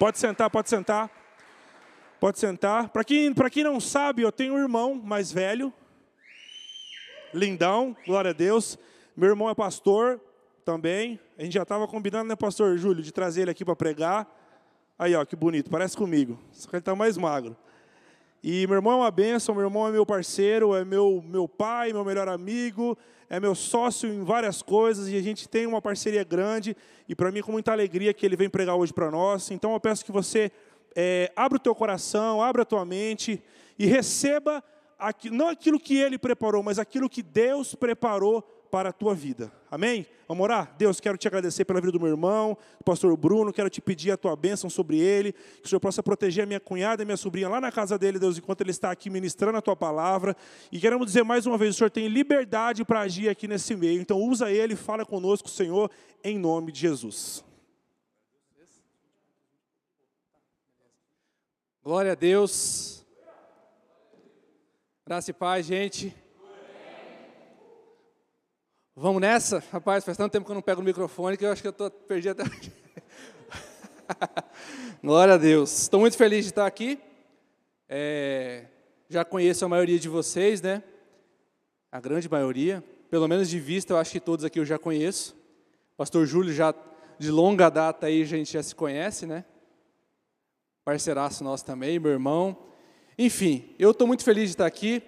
Pode sentar, pode sentar. Pode sentar. Para quem, quem não sabe, eu tenho um irmão mais velho, lindão, glória a Deus. Meu irmão é pastor também. A gente já estava combinando, né, pastor Júlio, de trazer ele aqui para pregar. Aí, ó, que bonito, parece comigo. Só que ele está mais magro. E meu irmão é uma bênção, meu irmão é meu parceiro, é meu, meu pai, meu melhor amigo, é meu sócio em várias coisas e a gente tem uma parceria grande e para mim com muita alegria que ele vem pregar hoje para nós. Então eu peço que você é, abra o teu coração, abra a tua mente e receba aqui, não aquilo que ele preparou, mas aquilo que Deus preparou para a tua vida. Amém? Vamos orar? Deus, quero te agradecer pela vida do meu irmão, pastor Bruno, quero te pedir a tua bênção sobre ele, que o Senhor possa proteger a minha cunhada e minha sobrinha lá na casa dele, Deus, enquanto ele está aqui ministrando a tua palavra. E queremos dizer mais uma vez, o Senhor tem liberdade para agir aqui nesse meio, então usa ele, fala conosco, Senhor, em nome de Jesus. Glória a Deus. Graça e paz, gente. Vamos nessa? Rapaz, faz tanto tempo que eu não pego o microfone que eu acho que eu estou perdi até. Glória a Deus. Estou muito feliz de estar aqui. É, já conheço a maioria de vocês, né? A grande maioria. Pelo menos de vista, eu acho que todos aqui eu já conheço. Pastor Júlio já de longa data aí a gente já se conhece, né? Parceiraço nosso também, meu irmão. Enfim, eu estou muito feliz de estar aqui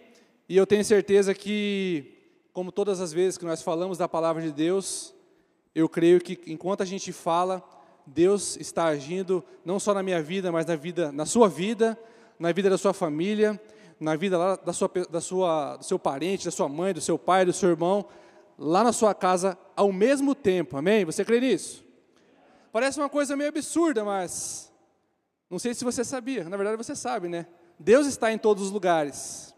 e eu tenho certeza que como todas as vezes que nós falamos da palavra de Deus, eu creio que enquanto a gente fala, Deus está agindo não só na minha vida, mas na vida, na sua vida, na vida da sua família, na vida lá da sua, da sua, do seu parente, da sua mãe, do seu pai, do seu irmão, lá na sua casa ao mesmo tempo. Amém? Você crê nisso? Parece uma coisa meio absurda, mas não sei se você sabia. Na verdade, você sabe, né? Deus está em todos os lugares.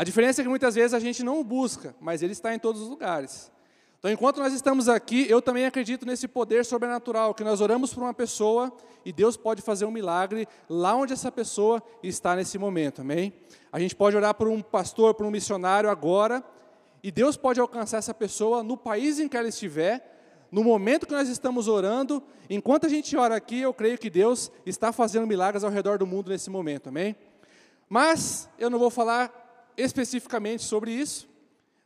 A diferença é que muitas vezes a gente não o busca, mas ele está em todos os lugares. Então, enquanto nós estamos aqui, eu também acredito nesse poder sobrenatural, que nós oramos por uma pessoa e Deus pode fazer um milagre lá onde essa pessoa está nesse momento, amém? A gente pode orar por um pastor, por um missionário agora, e Deus pode alcançar essa pessoa no país em que ela estiver, no momento que nós estamos orando, enquanto a gente ora aqui, eu creio que Deus está fazendo milagres ao redor do mundo nesse momento, amém? Mas eu não vou falar especificamente sobre isso.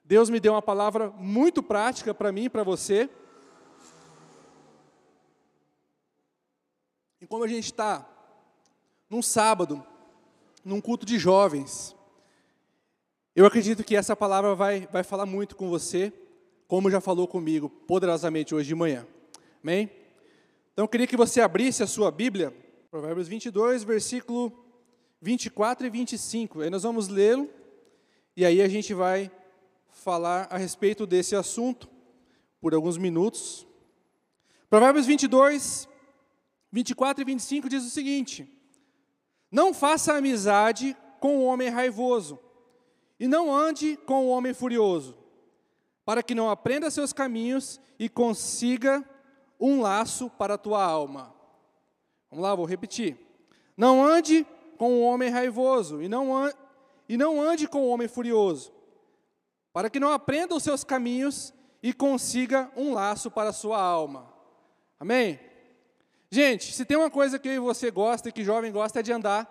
Deus me deu uma palavra muito prática para mim e para você. E como a gente está num sábado, num culto de jovens, eu acredito que essa palavra vai, vai falar muito com você, como já falou comigo poderosamente hoje de manhã. Amém? Então eu queria que você abrisse a sua Bíblia, Provérbios 22, versículo 24 e 25. Aí nós vamos lê-lo e aí a gente vai falar a respeito desse assunto por alguns minutos. Provérbios 22, 24 e 25 diz o seguinte: Não faça amizade com o homem raivoso, e não ande com o homem furioso, para que não aprenda seus caminhos e consiga um laço para a tua alma. Vamos lá, vou repetir. Não ande com o homem raivoso, e não, e não ande com o homem furioso, para que não aprenda os seus caminhos e consiga um laço para a sua alma. Amém? Gente, se tem uma coisa que eu e você gosta e que jovem gosta é de andar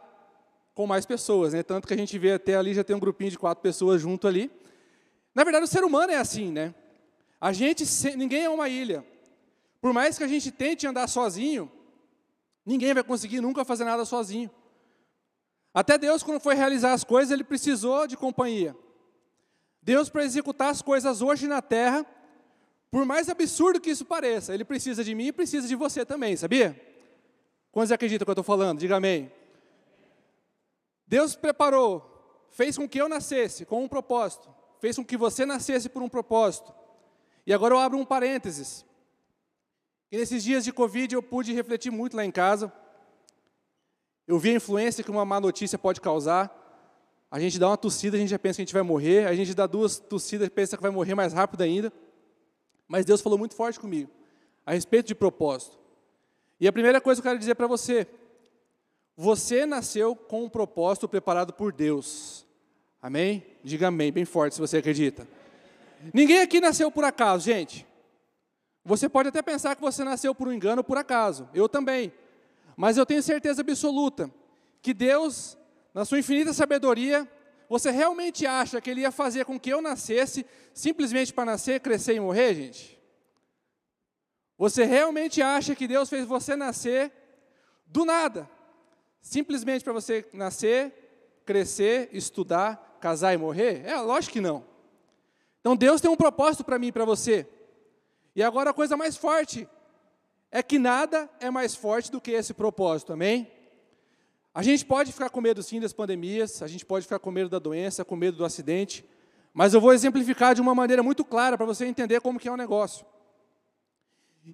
com mais pessoas, né? Tanto que a gente vê até ali já tem um grupinho de quatro pessoas junto ali. Na verdade, o ser humano é assim, né? A gente, ninguém é uma ilha. Por mais que a gente tente andar sozinho, ninguém vai conseguir nunca fazer nada sozinho. Até Deus, quando foi realizar as coisas, ele precisou de companhia. Deus, para executar as coisas hoje na terra, por mais absurdo que isso pareça, ele precisa de mim e precisa de você também, sabia? Quantos acreditam que eu estou falando? Diga amém. Deus preparou, fez com que eu nascesse com um propósito, fez com que você nascesse por um propósito. E agora eu abro um parênteses. E nesses dias de Covid eu pude refletir muito lá em casa. Eu vi a influência que uma má notícia pode causar. A gente dá uma tossida, a gente já pensa que a gente vai morrer. A gente dá duas tossidas e pensa que vai morrer mais rápido ainda. Mas Deus falou muito forte comigo a respeito de propósito. E a primeira coisa que eu quero dizer para você: você nasceu com um propósito preparado por Deus. Amém? Diga amém, bem forte se você acredita. Ninguém aqui nasceu por acaso, gente. Você pode até pensar que você nasceu por um engano por acaso. Eu também. Mas eu tenho certeza absoluta que Deus, na sua infinita sabedoria, você realmente acha que Ele ia fazer com que eu nascesse simplesmente para nascer, crescer e morrer, gente? Você realmente acha que Deus fez você nascer do nada, simplesmente para você nascer, crescer, estudar, casar e morrer? É, lógico que não. Então Deus tem um propósito para mim e para você. E agora a coisa mais forte é que nada é mais forte do que esse propósito, amém? A gente pode ficar com medo sim das pandemias, a gente pode ficar com medo da doença, com medo do acidente, mas eu vou exemplificar de uma maneira muito clara para você entender como que é o negócio.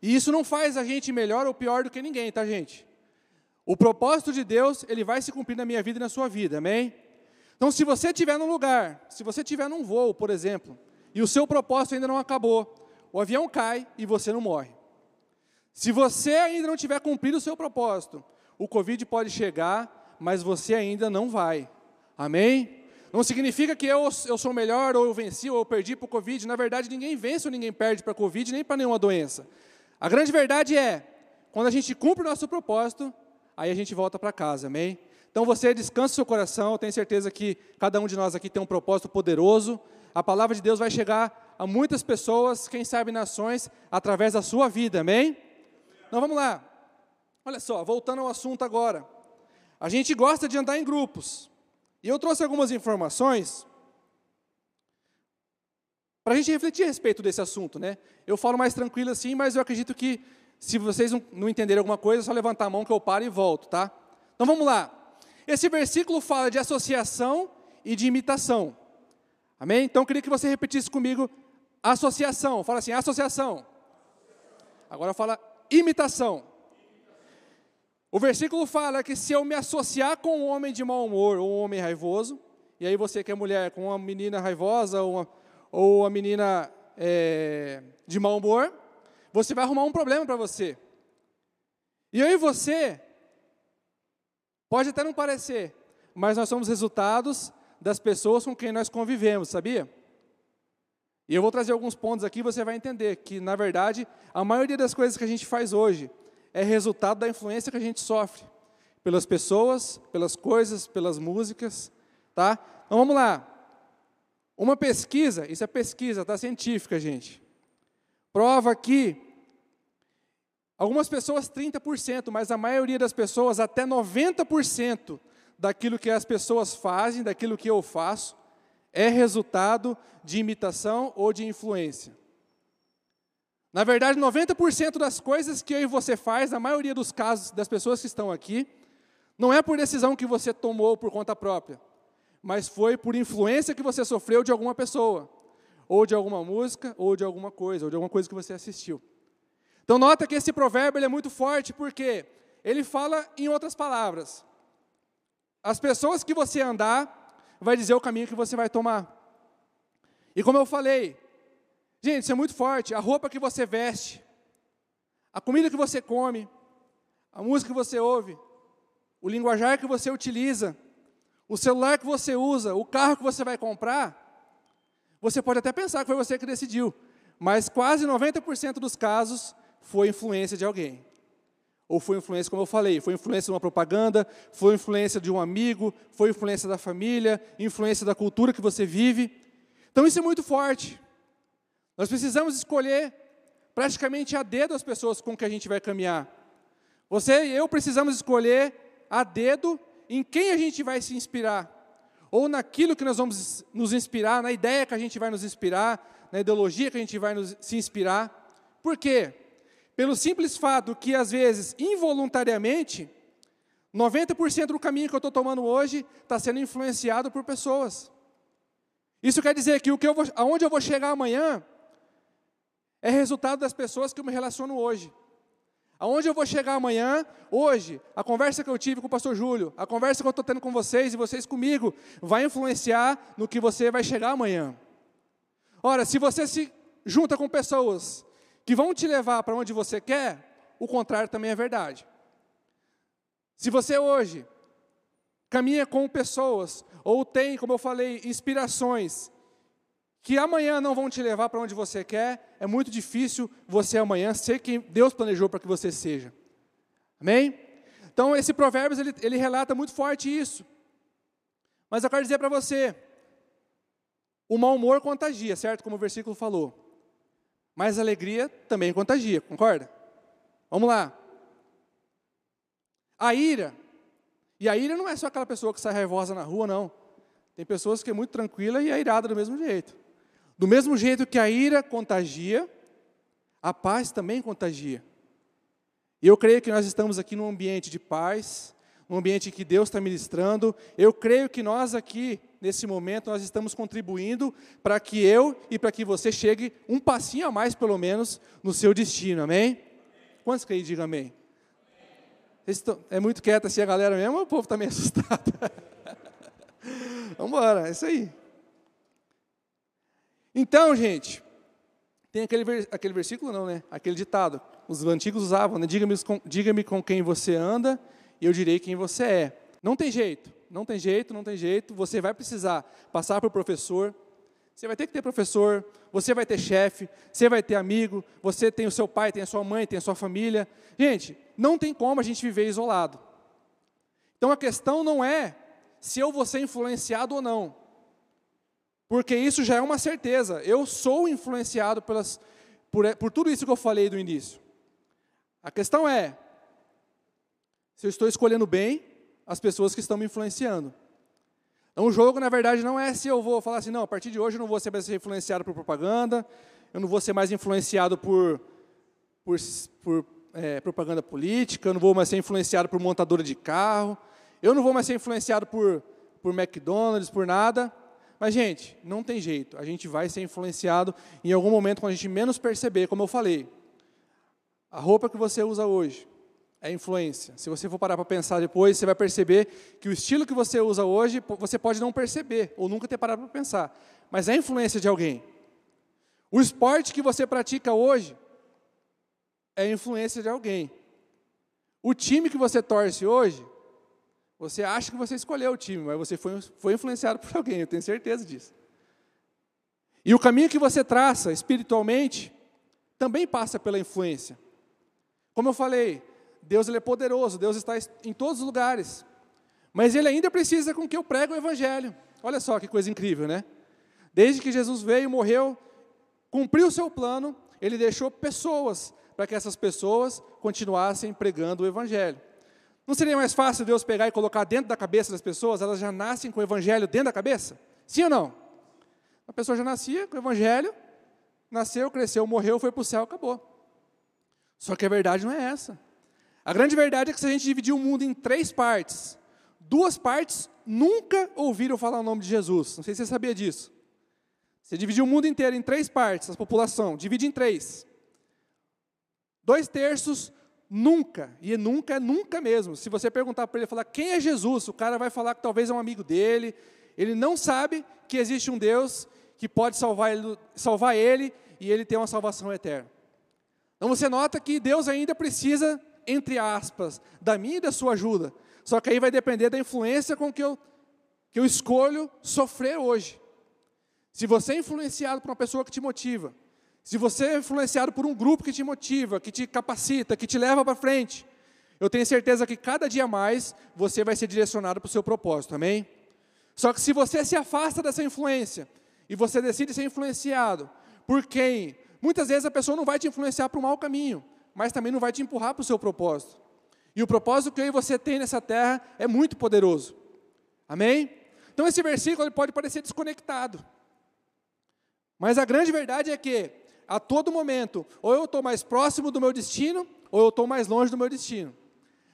E isso não faz a gente melhor ou pior do que ninguém, tá, gente? O propósito de Deus, ele vai se cumprir na minha vida e na sua vida, amém? Então, se você estiver num lugar, se você estiver num voo, por exemplo, e o seu propósito ainda não acabou, o avião cai e você não morre. Se você ainda não tiver cumprido o seu propósito, o Covid pode chegar, mas você ainda não vai. Amém? Não significa que eu, eu sou melhor, ou eu venci, ou eu perdi para o Covid. Na verdade, ninguém vence ou ninguém perde para a Covid, nem para nenhuma doença. A grande verdade é, quando a gente cumpre o nosso propósito, aí a gente volta para casa, amém? Então você descansa o seu coração, eu tenho certeza que cada um de nós aqui tem um propósito poderoso. A palavra de Deus vai chegar a muitas pessoas, quem sabe nações, através da sua vida, amém? Então vamos lá. Olha só, voltando ao assunto agora. A gente gosta de andar em grupos. E eu trouxe algumas informações para a gente refletir a respeito desse assunto, né? Eu falo mais tranquilo assim, mas eu acredito que se vocês não entenderem alguma coisa, é só levantar a mão que eu paro e volto, tá? Então vamos lá. Esse versículo fala de associação e de imitação. Amém? Então eu queria que você repetisse comigo associação. Fala assim, associação. Agora fala imitação. O versículo fala que se eu me associar com um homem de mau humor ou um homem raivoso, e aí você que é mulher com uma menina raivosa ou uma, ou uma menina é, de mau humor, você vai arrumar um problema para você. E aí você, pode até não parecer, mas nós somos resultados das pessoas com quem nós convivemos, sabia? E eu vou trazer alguns pontos aqui, você vai entender que, na verdade, a maioria das coisas que a gente faz hoje é resultado da influência que a gente sofre pelas pessoas, pelas coisas, pelas músicas, tá? Então vamos lá. Uma pesquisa, isso é pesquisa, tá científica, gente. Prova que algumas pessoas 30%, mas a maioria das pessoas até 90% daquilo que as pessoas fazem, daquilo que eu faço, é resultado de imitação ou de influência. Na verdade, 90% das coisas que eu e você faz, na maioria dos casos das pessoas que estão aqui, não é por decisão que você tomou por conta própria, mas foi por influência que você sofreu de alguma pessoa, ou de alguma música, ou de alguma coisa, ou de alguma coisa que você assistiu. Então nota que esse provérbio é muito forte porque ele fala em outras palavras. As pessoas que você andar vai dizer o caminho que você vai tomar. E como eu falei, Gente, isso é muito forte. A roupa que você veste, a comida que você come, a música que você ouve, o linguajar que você utiliza, o celular que você usa, o carro que você vai comprar, você pode até pensar que foi você que decidiu, mas quase 90% dos casos foi influência de alguém. Ou foi influência, como eu falei, foi influência de uma propaganda, foi influência de um amigo, foi influência da família, influência da cultura que você vive. Então isso é muito forte. Nós precisamos escolher praticamente a dedo as pessoas com que a gente vai caminhar. Você e eu precisamos escolher a dedo em quem a gente vai se inspirar. Ou naquilo que nós vamos nos inspirar, na ideia que a gente vai nos inspirar, na ideologia que a gente vai nos, se inspirar. Por quê? Pelo simples fato que, às vezes, involuntariamente, 90% do caminho que eu estou tomando hoje está sendo influenciado por pessoas. Isso quer dizer que o que eu vou, aonde eu vou chegar amanhã é resultado das pessoas que eu me relaciono hoje. Aonde eu vou chegar amanhã, hoje, a conversa que eu tive com o pastor Júlio, a conversa que eu estou tendo com vocês e vocês comigo, vai influenciar no que você vai chegar amanhã. Ora, se você se junta com pessoas que vão te levar para onde você quer, o contrário também é verdade. Se você hoje caminha com pessoas, ou tem, como eu falei, inspirações que amanhã não vão te levar para onde você quer, é muito difícil você amanhã ser quem Deus planejou para que você seja. Amém? Então, esse Provérbios, ele, ele relata muito forte isso. Mas eu quero dizer para você, o mau humor contagia, certo? Como o versículo falou. Mas a alegria também contagia, concorda? Vamos lá. A ira. E a ira não é só aquela pessoa que sai raivosa na rua, não. Tem pessoas que é muito tranquila e é irada do mesmo jeito. Do mesmo jeito que a ira contagia, a paz também contagia. E eu creio que nós estamos aqui num ambiente de paz, um ambiente que Deus está ministrando. Eu creio que nós aqui, nesse momento, nós estamos contribuindo para que eu e para que você chegue um passinho a mais, pelo menos, no seu destino, amém? Quantos creem, digam amém? É muito quieto assim a galera mesmo, o povo está meio assustado. Vamos embora, é isso aí. Então, gente, tem aquele, aquele versículo, não, né? Aquele ditado. Os antigos usavam, né? Diga-me diga com quem você anda e eu direi quem você é. Não tem jeito, não tem jeito, não tem jeito. Você vai precisar passar por professor, você vai ter que ter professor, você vai ter chefe, você vai ter amigo, você tem o seu pai, tem a sua mãe, tem a sua família. Gente, não tem como a gente viver isolado. Então a questão não é se eu vou ser influenciado ou não. Porque isso já é uma certeza. Eu sou influenciado pelas, por, por tudo isso que eu falei do início. A questão é, se eu estou escolhendo bem as pessoas que estão me influenciando. Então, o jogo, na verdade, não é se eu vou falar assim, não, a partir de hoje eu não vou ser mais influenciado por propaganda, eu não vou ser mais influenciado por, por, por é, propaganda política, eu não vou mais ser influenciado por montadora de carro, eu não vou mais ser influenciado por, por McDonald's, por nada. Mas, gente, não tem jeito, a gente vai ser influenciado em algum momento quando a gente menos perceber, como eu falei. A roupa que você usa hoje, é influência. Se você for parar para pensar depois, você vai perceber que o estilo que você usa hoje, você pode não perceber, ou nunca ter parado para pensar, mas é influência de alguém. O esporte que você pratica hoje é influência de alguém. O time que você torce hoje, você acha que você escolheu o time, mas você foi, foi influenciado por alguém, eu tenho certeza disso. E o caminho que você traça espiritualmente também passa pela influência. Como eu falei, Deus ele é poderoso, Deus está em todos os lugares. Mas ele ainda precisa com que eu pregue o evangelho. Olha só que coisa incrível, né? Desde que Jesus veio, morreu, cumpriu o seu plano, ele deixou pessoas para que essas pessoas continuassem pregando o evangelho. Não seria mais fácil Deus pegar e colocar dentro da cabeça das pessoas, elas já nascem com o evangelho dentro da cabeça? Sim ou não? A pessoa já nascia com o evangelho, nasceu, cresceu, morreu, foi para o céu, acabou. Só que a verdade não é essa. A grande verdade é que se a gente dividir o mundo em três partes, duas partes nunca ouviram falar o nome de Jesus. Não sei se você sabia disso. Você dividir o mundo inteiro em três partes, a população, divide em três. Dois terços nunca, e nunca é nunca mesmo. Se você perguntar para ele falar quem é Jesus, o cara vai falar que talvez é um amigo dele. Ele não sabe que existe um Deus que pode salvar ele, salvar ele e ele ter uma salvação eterna. Então você nota que Deus ainda precisa entre aspas, da minha e da sua ajuda. Só que aí vai depender da influência com que eu, que eu escolho sofrer hoje. Se você é influenciado por uma pessoa que te motiva, se você é influenciado por um grupo que te motiva, que te capacita, que te leva para frente, eu tenho certeza que cada dia mais você vai ser direcionado para o seu propósito, amém? Só que se você se afasta dessa influência e você decide ser influenciado por quem, muitas vezes a pessoa não vai te influenciar para o mau caminho, mas também não vai te empurrar para o seu propósito. E o propósito que eu e você tem nessa terra é muito poderoso. Amém? Então esse versículo ele pode parecer desconectado. Mas a grande verdade é que, a todo momento, ou eu estou mais próximo do meu destino, ou eu estou mais longe do meu destino.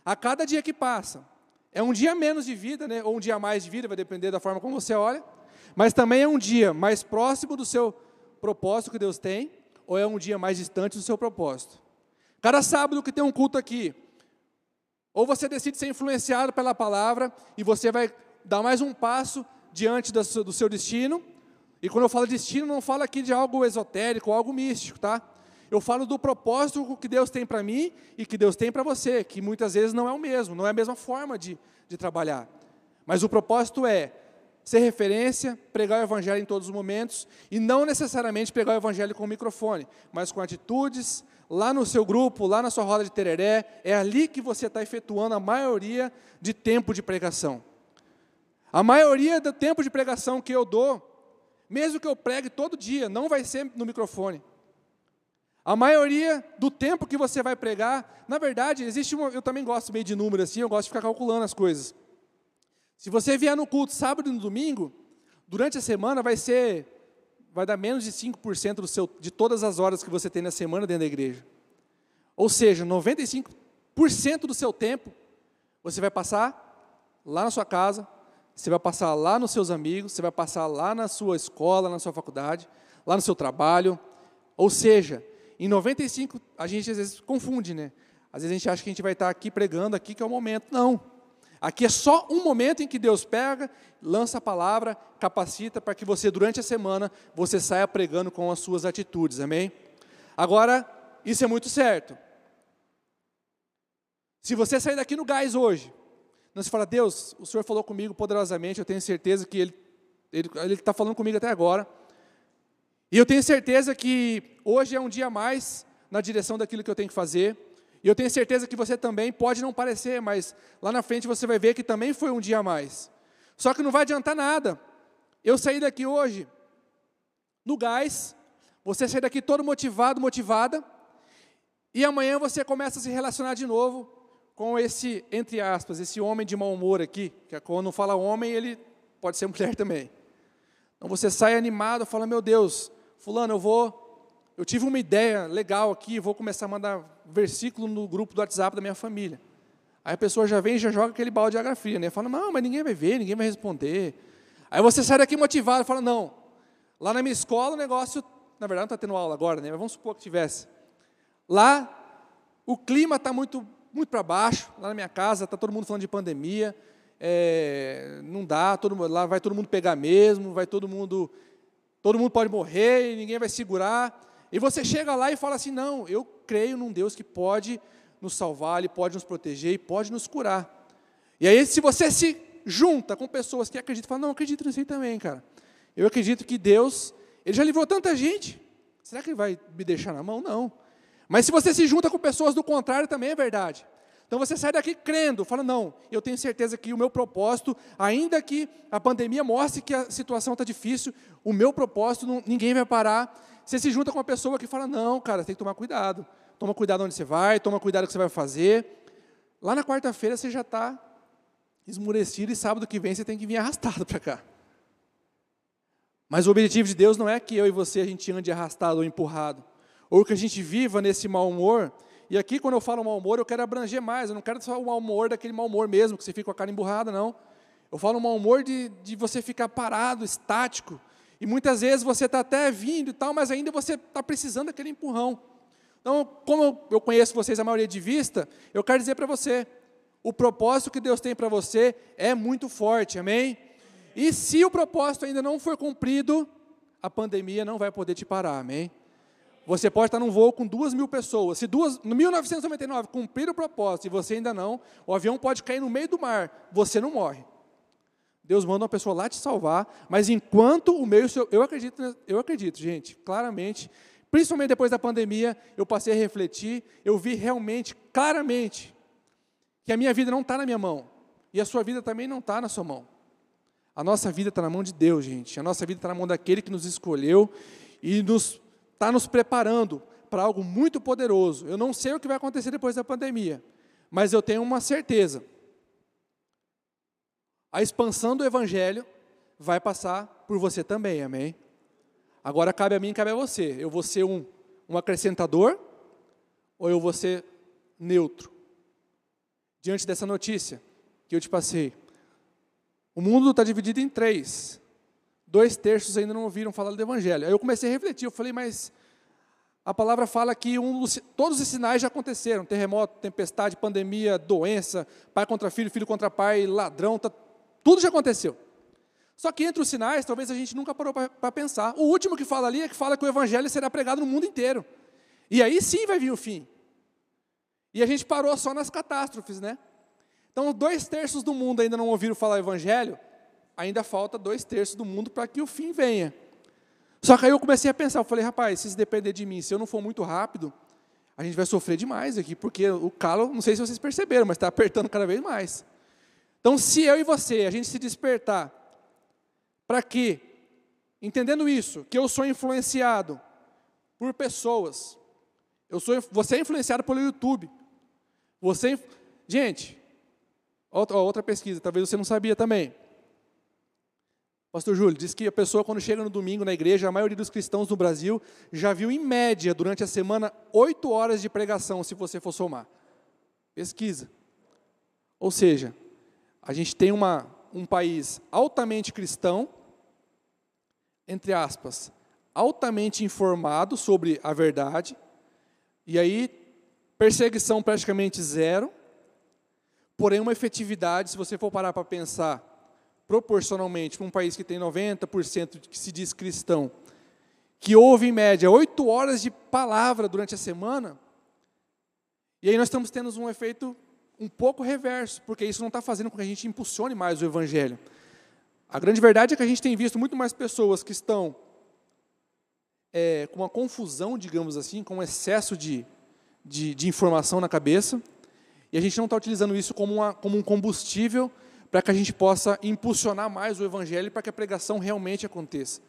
A cada dia que passa, é um dia menos de vida, né? ou um dia mais de vida, vai depender da forma como você olha, mas também é um dia mais próximo do seu propósito que Deus tem, ou é um dia mais distante do seu propósito. Cada sábado que tem um culto aqui, ou você decide ser influenciado pela palavra e você vai dar mais um passo diante do seu destino. E quando eu falo destino, não falo aqui de algo esotérico, algo místico, tá? Eu falo do propósito que Deus tem para mim e que Deus tem para você, que muitas vezes não é o mesmo, não é a mesma forma de, de trabalhar. Mas o propósito é ser referência, pregar o evangelho em todos os momentos e não necessariamente pregar o evangelho com o microfone, mas com atitudes, lá no seu grupo, lá na sua roda de tereré, é ali que você está efetuando a maioria de tempo de pregação. A maioria do tempo de pregação que eu dou, mesmo que eu pregue todo dia, não vai ser no microfone. A maioria do tempo que você vai pregar, na verdade, existe uma, eu também gosto meio de número assim, eu gosto de ficar calculando as coisas. Se você vier no culto sábado e no domingo, durante a semana vai ser vai dar menos de 5% do seu, de todas as horas que você tem na semana dentro da igreja. Ou seja, 95% do seu tempo você vai passar lá na sua casa, você vai passar lá nos seus amigos, você vai passar lá na sua escola, na sua faculdade, lá no seu trabalho. Ou seja, em 95, a gente às vezes confunde, né? Às vezes a gente acha que a gente vai estar aqui pregando aqui que é o momento. Não. Aqui é só um momento em que Deus pega, lança a palavra, capacita para que você durante a semana você saia pregando com as suas atitudes. Amém? Agora, isso é muito certo. Se você sair daqui no gás hoje, não se fala, Deus, o Senhor falou comigo poderosamente, eu tenho certeza que Ele está falando comigo até agora. E eu tenho certeza que hoje é um dia a mais na direção daquilo que eu tenho que fazer. E eu tenho certeza que você também pode não parecer, mas lá na frente você vai ver que também foi um dia a mais. Só que não vai adiantar nada. Eu saí daqui hoje no gás, você sair daqui todo motivado, motivada, e amanhã você começa a se relacionar de novo com esse, entre aspas, esse homem de mau humor aqui, que é quando fala homem, ele pode ser mulher também. Então você sai animado, fala, meu Deus, fulano, eu vou, eu tive uma ideia legal aqui, vou começar a mandar versículo no grupo do WhatsApp da minha família. Aí a pessoa já vem e já joga aquele balde de água fria, né? Fala, não, mas ninguém vai ver, ninguém vai responder. Aí você sai daqui motivado e fala, não, lá na minha escola o negócio, na verdade não está tendo aula agora, né? Mas vamos supor que tivesse. Lá o clima está muito, muito para baixo, lá na minha casa está todo mundo falando de pandemia, é, não dá, todo, lá vai todo mundo pegar mesmo, vai todo mundo todo mundo pode morrer e ninguém vai segurar. E você chega lá e fala assim: não, eu creio num Deus que pode nos salvar, Ele pode nos proteger e pode nos curar. E aí, se você se junta com pessoas que acreditam, fala: não, eu acredito nisso aí também, cara. Eu acredito que Deus, Ele já livrou tanta gente. Será que Ele vai me deixar na mão? Não. Mas se você se junta com pessoas do contrário, também é verdade. Então você sai daqui crendo, fala, não, eu tenho certeza que o meu propósito, ainda que a pandemia mostre que a situação está difícil, o meu propósito, não, ninguém vai parar. Você se junta com uma pessoa que fala, não, cara, tem que tomar cuidado. Toma cuidado onde você vai, toma cuidado o que você vai fazer. Lá na quarta-feira você já está esmurecido e sábado que vem você tem que vir arrastado para cá. Mas o objetivo de Deus não é que eu e você a gente ande arrastado ou empurrado, ou que a gente viva nesse mau humor e aqui, quando eu falo mau humor, eu quero abranger mais. Eu não quero só o mau humor daquele mau humor mesmo, que você fica com a cara emburrada, não. Eu falo mau humor de, de você ficar parado, estático. E muitas vezes você está até vindo e tal, mas ainda você está precisando daquele empurrão. Então, como eu conheço vocês a maioria de vista, eu quero dizer para você: o propósito que Deus tem para você é muito forte, amém? E se o propósito ainda não for cumprido, a pandemia não vai poder te parar, amém? Você pode estar num voo com duas mil pessoas. Se duas, no 1999 cumprir o propósito e você ainda não, o avião pode cair no meio do mar, você não morre. Deus manda uma pessoa lá te salvar, mas enquanto o meio, eu acredito, eu acredito, gente, claramente, principalmente depois da pandemia, eu passei a refletir, eu vi realmente, claramente, que a minha vida não está na minha mão e a sua vida também não está na sua mão. A nossa vida está na mão de Deus, gente. A nossa vida está na mão daquele que nos escolheu e nos está nos preparando para algo muito poderoso. Eu não sei o que vai acontecer depois da pandemia, mas eu tenho uma certeza. A expansão do evangelho vai passar por você também, amém? Agora cabe a mim, cabe a você. Eu vou ser um, um acrescentador ou eu vou ser neutro? Diante dessa notícia que eu te passei, o mundo está dividido em três dois terços ainda não ouviram falar do Evangelho. Aí eu comecei a refletir, eu falei, mas a palavra fala que um dos, todos os sinais já aconteceram: terremoto, tempestade, pandemia, doença, pai contra filho, filho contra pai, ladrão, tá, tudo já aconteceu. Só que entre os sinais, talvez a gente nunca parou para pensar. O último que fala ali é que fala que o evangelho será pregado no mundo inteiro. E aí sim vai vir o fim. E a gente parou só nas catástrofes, né? Então, dois terços do mundo ainda não ouviram falar o evangelho, ainda falta dois terços do mundo para que o fim venha. Só que aí eu comecei a pensar, eu falei, rapaz, se isso depender de mim, se eu não for muito rápido, a gente vai sofrer demais aqui, porque o calo, não sei se vocês perceberam, mas está apertando cada vez mais. Então, se eu e você, a gente se despertar, para que, entendendo isso, que eu sou influenciado por pessoas, eu sou, você é influenciado pelo YouTube, você, gente, outra, outra pesquisa, talvez você não sabia também, Pastor Júlio, diz que a pessoa, quando chega no domingo na igreja, a maioria dos cristãos no Brasil já viu, em média, durante a semana, oito horas de pregação, se você for somar. Pesquisa. Ou seja, a gente tem uma, um país altamente cristão, entre aspas, altamente informado sobre a verdade, e aí perseguição praticamente zero, porém uma efetividade, se você for parar para pensar, proporcionalmente para um país que tem 90% que se diz cristão, que ouve em média oito horas de palavra durante a semana, e aí nós estamos tendo um efeito um pouco reverso, porque isso não está fazendo com que a gente impulsione mais o Evangelho. A grande verdade é que a gente tem visto muito mais pessoas que estão é, com uma confusão, digamos assim, com um excesso de, de, de informação na cabeça, e a gente não está utilizando isso como, uma, como um combustível para que a gente possa impulsionar mais o Evangelho para que a pregação realmente aconteça.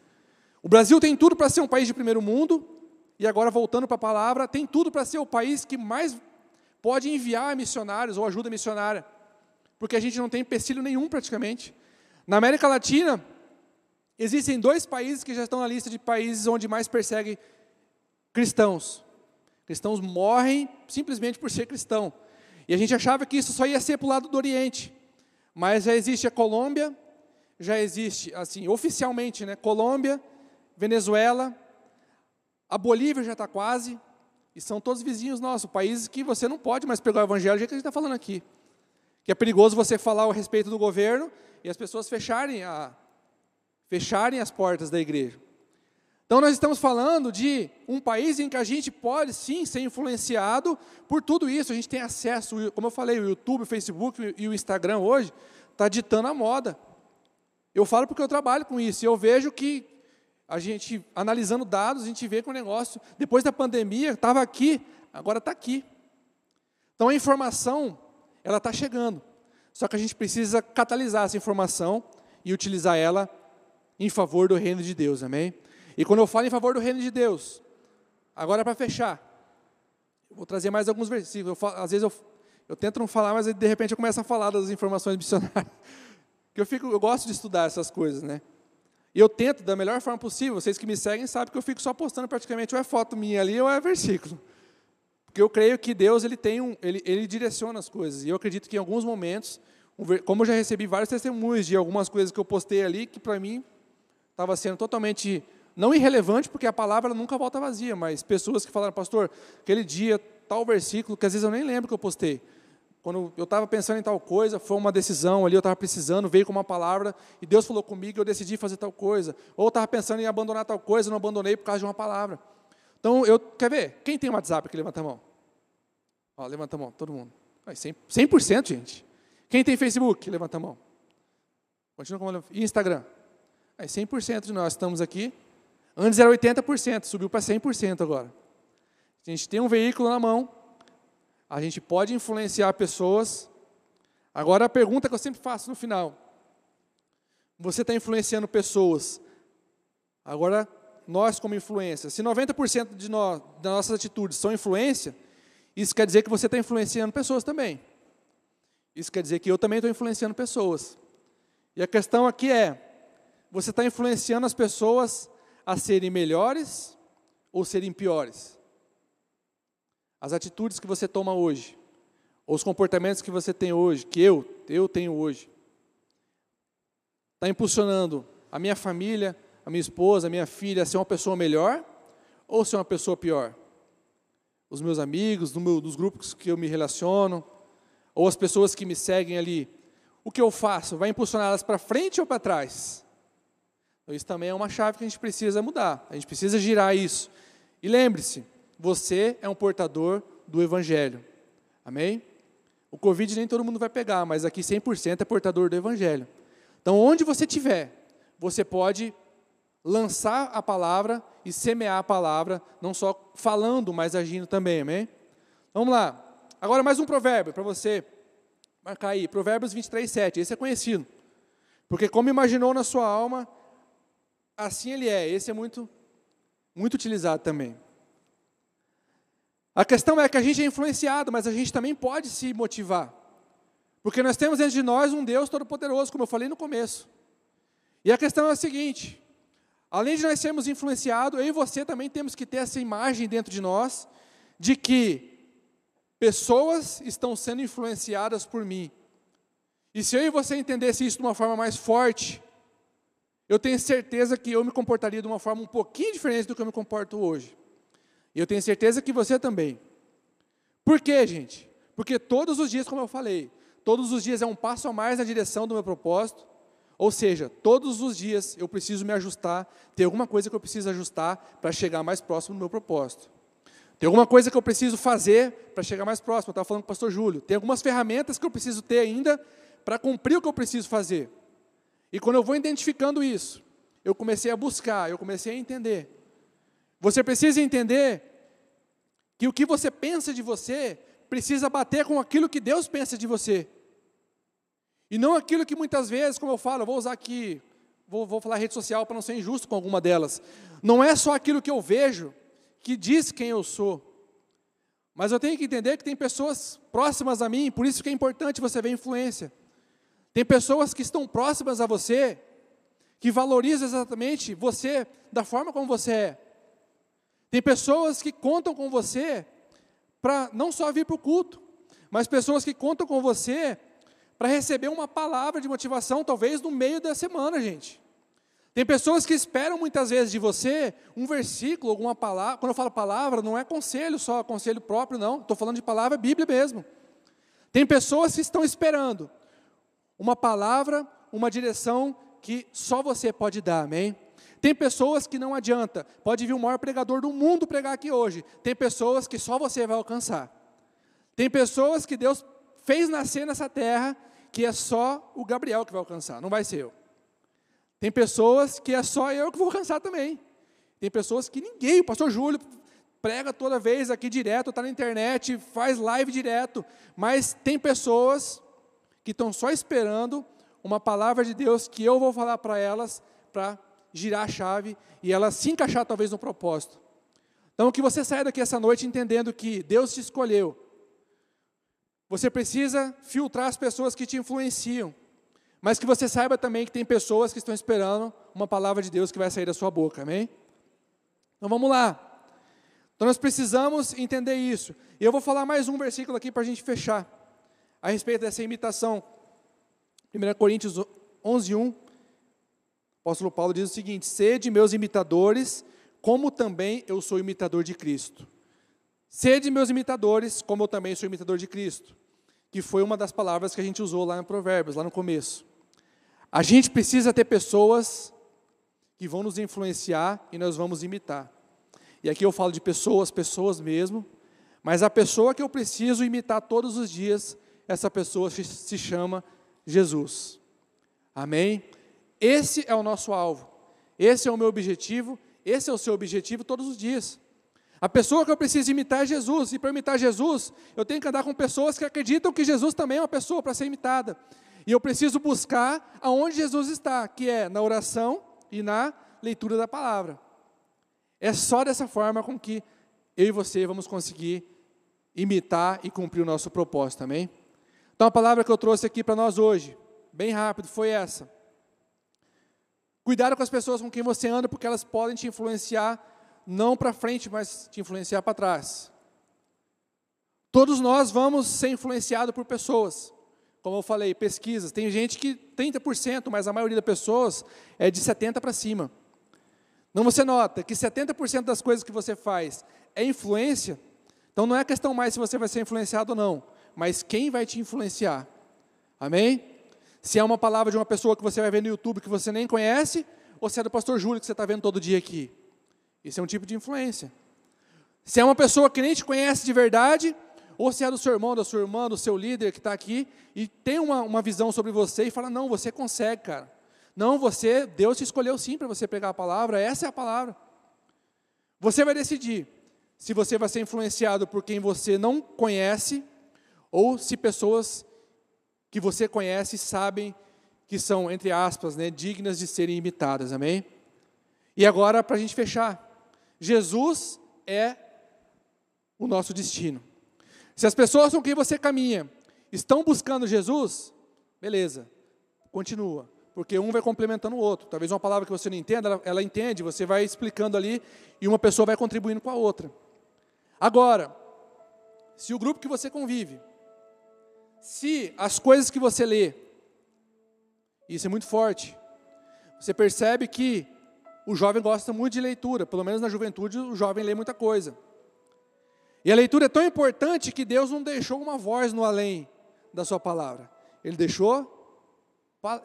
O Brasil tem tudo para ser um país de primeiro mundo, e agora voltando para a palavra, tem tudo para ser o país que mais pode enviar missionários ou ajuda missionária, porque a gente não tem empecilho nenhum praticamente. Na América Latina, existem dois países que já estão na lista de países onde mais perseguem cristãos. Cristãos morrem simplesmente por ser cristão. E a gente achava que isso só ia ser para o lado do Oriente. Mas já existe a Colômbia, já existe, assim, oficialmente, né? Colômbia, Venezuela, a Bolívia já está quase, e são todos vizinhos nossos, países que você não pode mais pegar o evangelho do jeito que a gente está falando aqui. Que é perigoso você falar a respeito do governo e as pessoas fecharem, a, fecharem as portas da igreja. Então, nós estamos falando de um país em que a gente pode sim ser influenciado por tudo isso. A gente tem acesso, como eu falei, o YouTube, o Facebook e o Instagram hoje está ditando a moda. Eu falo porque eu trabalho com isso e eu vejo que a gente, analisando dados, a gente vê que o negócio, depois da pandemia, estava aqui, agora está aqui. Então, a informação, ela está chegando. Só que a gente precisa catalisar essa informação e utilizar ela em favor do reino de Deus, amém? E quando eu falo em favor do reino de Deus, agora para fechar, vou trazer mais alguns versículos. Falo, às vezes eu, eu tento não falar, mas de repente eu começo a falar das informações missionárias. Que eu, fico, eu gosto de estudar essas coisas, né? E eu tento da melhor forma possível. Vocês que me seguem sabem que eu fico só postando praticamente ou é foto minha ali ou é versículo. Porque eu creio que Deus ele tem um, ele, ele direciona as coisas. E eu acredito que em alguns momentos, como eu já recebi vários testemunhos de algumas coisas que eu postei ali, que para mim estava sendo totalmente não irrelevante, porque a palavra nunca volta vazia, mas pessoas que falaram, pastor, aquele dia, tal versículo, que às vezes eu nem lembro que eu postei. Quando eu estava pensando em tal coisa, foi uma decisão ali, eu estava precisando, veio com uma palavra, e Deus falou comigo, eu decidi fazer tal coisa. Ou eu estava pensando em abandonar tal coisa, não abandonei por causa de uma palavra. Então, eu, quer ver? Quem tem WhatsApp aqui? Levanta a mão. Ó, levanta a mão, todo mundo. 100%, 100% gente. Quem tem Facebook? Levanta a mão. Continua com E Instagram? Aí 100% de nós estamos aqui Antes era 80%, subiu para 100% agora. A gente tem um veículo na mão, a gente pode influenciar pessoas. Agora a pergunta que eu sempre faço no final: você está influenciando pessoas? Agora, nós como influência, se 90% de nós, das nossas atitudes são influência, isso quer dizer que você está influenciando pessoas também. Isso quer dizer que eu também estou influenciando pessoas. E a questão aqui é: você está influenciando as pessoas a serem melhores ou serem piores? As atitudes que você toma hoje, ou os comportamentos que você tem hoje, que eu, eu tenho hoje, está impulsionando a minha família, a minha esposa, a minha filha a ser uma pessoa melhor ou ser uma pessoa pior? Os meus amigos, do meu, dos grupos que eu me relaciono, ou as pessoas que me seguem ali, o que eu faço? Vai impulsioná-las para frente ou para trás? Então, isso também é uma chave que a gente precisa mudar. A gente precisa girar isso. E lembre-se, você é um portador do Evangelho. Amém? O Covid nem todo mundo vai pegar, mas aqui 100% é portador do Evangelho. Então, onde você estiver, você pode lançar a palavra e semear a palavra, não só falando, mas agindo também. Amém? Vamos lá. Agora mais um provérbio para você marcar aí. Provérbios 23, 7. Esse é conhecido. Porque como imaginou na sua alma, assim ele é. Esse é muito, muito utilizado também. A questão é que a gente é influenciado, mas a gente também pode se motivar. Porque nós temos dentro de nós um Deus todo-poderoso, como eu falei no começo. E a questão é a seguinte: além de nós sermos influenciados, eu e você também temos que ter essa imagem dentro de nós de que pessoas estão sendo influenciadas por mim. E se eu e você entendesse isso de uma forma mais forte, eu tenho certeza que eu me comportaria de uma forma um pouquinho diferente do que eu me comporto hoje. E eu tenho certeza que você também. Por quê, gente? Porque todos os dias, como eu falei, todos os dias é um passo a mais na direção do meu propósito. Ou seja, todos os dias eu preciso me ajustar, tem alguma coisa que eu preciso ajustar para chegar mais próximo do meu propósito. Tem alguma coisa que eu preciso fazer para chegar mais próximo. Eu estava falando com o pastor Júlio. Tem algumas ferramentas que eu preciso ter ainda para cumprir o que eu preciso fazer. E quando eu vou identificando isso, eu comecei a buscar, eu comecei a entender. Você precisa entender que o que você pensa de você precisa bater com aquilo que Deus pensa de você. E não aquilo que muitas vezes, como eu falo, eu vou usar aqui, vou, vou falar rede social para não ser injusto com alguma delas. Não é só aquilo que eu vejo que diz quem eu sou. Mas eu tenho que entender que tem pessoas próximas a mim, por isso que é importante você ver influência. Tem pessoas que estão próximas a você, que valorizam exatamente você da forma como você é. Tem pessoas que contam com você para não só vir para o culto, mas pessoas que contam com você para receber uma palavra de motivação, talvez no meio da semana, gente. Tem pessoas que esperam muitas vezes de você um versículo, alguma palavra. Quando eu falo palavra, não é conselho só, conselho próprio, não. Estou falando de palavra Bíblia mesmo. Tem pessoas que estão esperando uma palavra, uma direção que só você pode dar, amém? Tem pessoas que não adianta, pode vir o maior pregador do mundo pregar aqui hoje. Tem pessoas que só você vai alcançar. Tem pessoas que Deus fez nascer nessa terra que é só o Gabriel que vai alcançar, não vai ser eu. Tem pessoas que é só eu que vou cansar também. Tem pessoas que ninguém, o pastor Júlio prega toda vez aqui direto, está na internet, faz live direto, mas tem pessoas que estão só esperando uma palavra de Deus que eu vou falar para elas para girar a chave e elas se encaixar talvez no propósito. Então que você saia daqui essa noite entendendo que Deus te escolheu. Você precisa filtrar as pessoas que te influenciam. Mas que você saiba também que tem pessoas que estão esperando uma palavra de Deus que vai sair da sua boca, amém? Então vamos lá. Então nós precisamos entender isso. E eu vou falar mais um versículo aqui para a gente fechar, a respeito dessa imitação. 1 Coríntios 11, 1. O apóstolo Paulo diz o seguinte: Sede meus imitadores, como também eu sou imitador de Cristo. Sede meus imitadores, como eu também sou imitador de Cristo que foi uma das palavras que a gente usou lá em Provérbios, lá no começo. A gente precisa ter pessoas que vão nos influenciar e nós vamos imitar. E aqui eu falo de pessoas, pessoas mesmo, mas a pessoa que eu preciso imitar todos os dias, essa pessoa se chama Jesus. Amém? Esse é o nosso alvo, esse é o meu objetivo, esse é o seu objetivo todos os dias. A pessoa que eu preciso imitar é Jesus, e para imitar Jesus, eu tenho que andar com pessoas que acreditam que Jesus também é uma pessoa para ser imitada. E eu preciso buscar aonde Jesus está, que é na oração e na leitura da palavra. É só dessa forma com que eu e você vamos conseguir imitar e cumprir o nosso propósito, amém? Então a palavra que eu trouxe aqui para nós hoje, bem rápido, foi essa. Cuidado com as pessoas com quem você anda, porque elas podem te influenciar não para frente, mas te influenciar para trás. Todos nós vamos ser influenciados por pessoas. Como eu falei, pesquisas. Tem gente que 30%, mas a maioria das pessoas é de 70% para cima. Não você nota que 70% das coisas que você faz é influência, então não é questão mais se você vai ser influenciado ou não, mas quem vai te influenciar. Amém? Se é uma palavra de uma pessoa que você vai ver no YouTube que você nem conhece, ou se é do pastor Júlio que você está vendo todo dia aqui. Isso é um tipo de influência. Se é uma pessoa que nem te conhece de verdade, ou se é do seu irmão, da sua irmã, do seu líder que está aqui, e tem uma, uma visão sobre você e fala: Não, você consegue, cara. Não, você, Deus te escolheu sim para você pegar a palavra, essa é a palavra. Você vai decidir se você vai ser influenciado por quem você não conhece, ou se pessoas que você conhece sabem que são, entre aspas, né, dignas de serem imitadas, amém? E agora, para a gente fechar, Jesus é o nosso destino. Se as pessoas com quem você caminha estão buscando Jesus, beleza, continua, porque um vai complementando o outro. Talvez uma palavra que você não entenda, ela, ela entende, você vai explicando ali e uma pessoa vai contribuindo com a outra. Agora, se o grupo que você convive, se as coisas que você lê, isso é muito forte. Você percebe que o jovem gosta muito de leitura, pelo menos na juventude o jovem lê muita coisa. E a leitura é tão importante que Deus não deixou uma voz no além da sua palavra. Ele deixou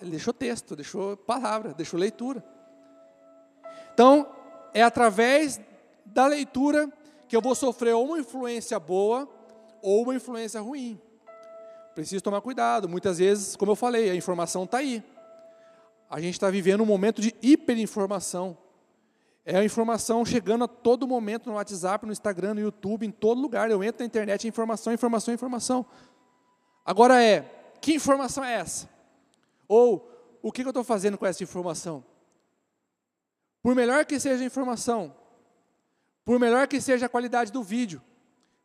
ele deixou texto, deixou palavra, deixou leitura. Então, é através da leitura que eu vou sofrer ou uma influência boa ou uma influência ruim. Preciso tomar cuidado. Muitas vezes, como eu falei, a informação está aí. A gente está vivendo um momento de hiperinformação. É a informação chegando a todo momento no WhatsApp, no Instagram, no YouTube, em todo lugar. Eu entro na internet, informação, informação, informação. Agora é, que informação é essa? Ou, o que eu estou fazendo com essa informação? Por melhor que seja a informação, por melhor que seja a qualidade do vídeo,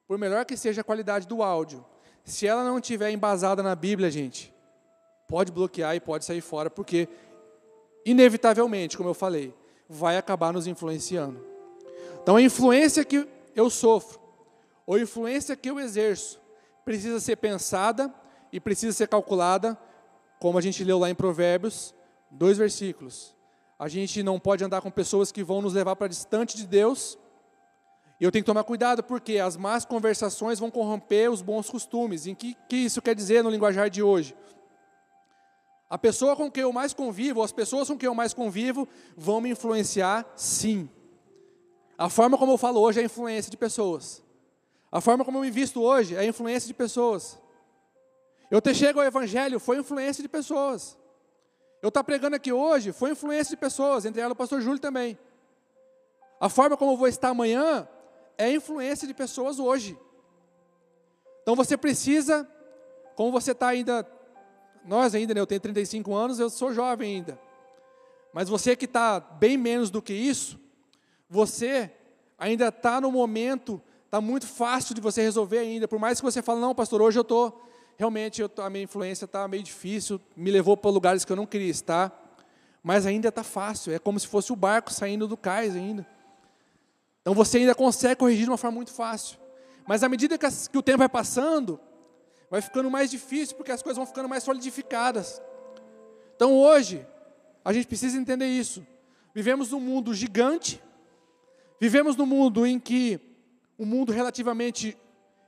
por melhor que seja a qualidade do áudio, se ela não estiver embasada na Bíblia, gente, pode bloquear e pode sair fora, porque inevitavelmente, como eu falei, vai acabar nos influenciando. Então, a influência que eu sofro, ou a influência que eu exerço, precisa ser pensada e precisa ser calculada, como a gente leu lá em Provérbios, dois versículos. A gente não pode andar com pessoas que vão nos levar para distante de Deus. E eu tenho que tomar cuidado, porque as más conversações vão corromper os bons costumes. Em que, que isso quer dizer no linguajar de hoje? A pessoa com quem eu mais convivo, as pessoas com quem eu mais convivo, vão me influenciar, sim. A forma como eu falo hoje é a influência de pessoas. A forma como eu me visto hoje é a influência de pessoas. Eu ter chego ao Evangelho foi influência de pessoas. Eu estar pregando aqui hoje foi influência de pessoas, entre elas o pastor Júlio também. A forma como eu vou estar amanhã é influência de pessoas hoje. Então você precisa, como você está ainda nós ainda, né, eu tenho 35 anos, eu sou jovem ainda. Mas você que está bem menos do que isso, você ainda está no momento, está muito fácil de você resolver ainda. Por mais que você fale, não, pastor, hoje eu estou, realmente eu tô, a minha influência está meio difícil, me levou para lugares que eu não queria estar. Mas ainda está fácil, é como se fosse o barco saindo do cais ainda. Então você ainda consegue corrigir de uma forma muito fácil. Mas à medida que, o tempo vai passando, vai ficando mais difícil porque as coisas vão ficando mais solidificadas. Então hoje, a gente precisa entender isso. Vivemos num mundo gigante, vivemos num mundo em que o mundo relativamente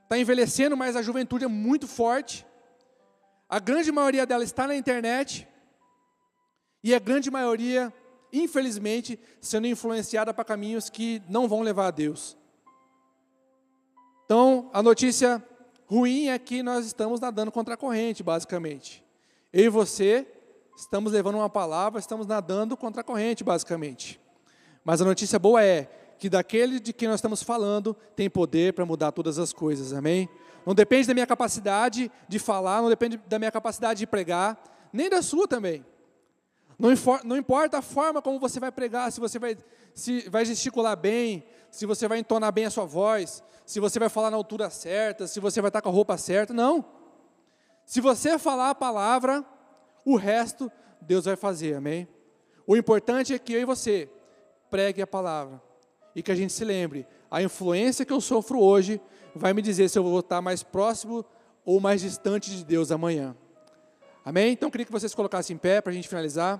está envelhecendo, mas a juventude é muito forte. A grande maioria dela está na internet. E a grande maioria, infelizmente, sendo influenciada para caminhos que não vão levar a Deus. Então, a notícia ruim é que nós estamos nadando contra a corrente, basicamente. Eu e você estamos levando uma palavra, estamos nadando contra a corrente, basicamente. Mas a notícia boa é que daquele de quem nós estamos falando tem poder para mudar todas as coisas, amém? Não depende da minha capacidade de falar, não depende da minha capacidade de pregar, nem da sua também. Não, não importa a forma como você vai pregar, se você vai, se vai gesticular bem, se você vai entonar bem a sua voz, se você vai falar na altura certa, se você vai estar com a roupa certa, não. Se você falar a palavra, o resto Deus vai fazer, amém? O importante é que eu e você pregue a palavra e que a gente se lembre, a influência que eu sofro hoje vai me dizer se eu vou estar mais próximo ou mais distante de Deus amanhã. Amém? Então queria que vocês colocassem em pé para a gente finalizar.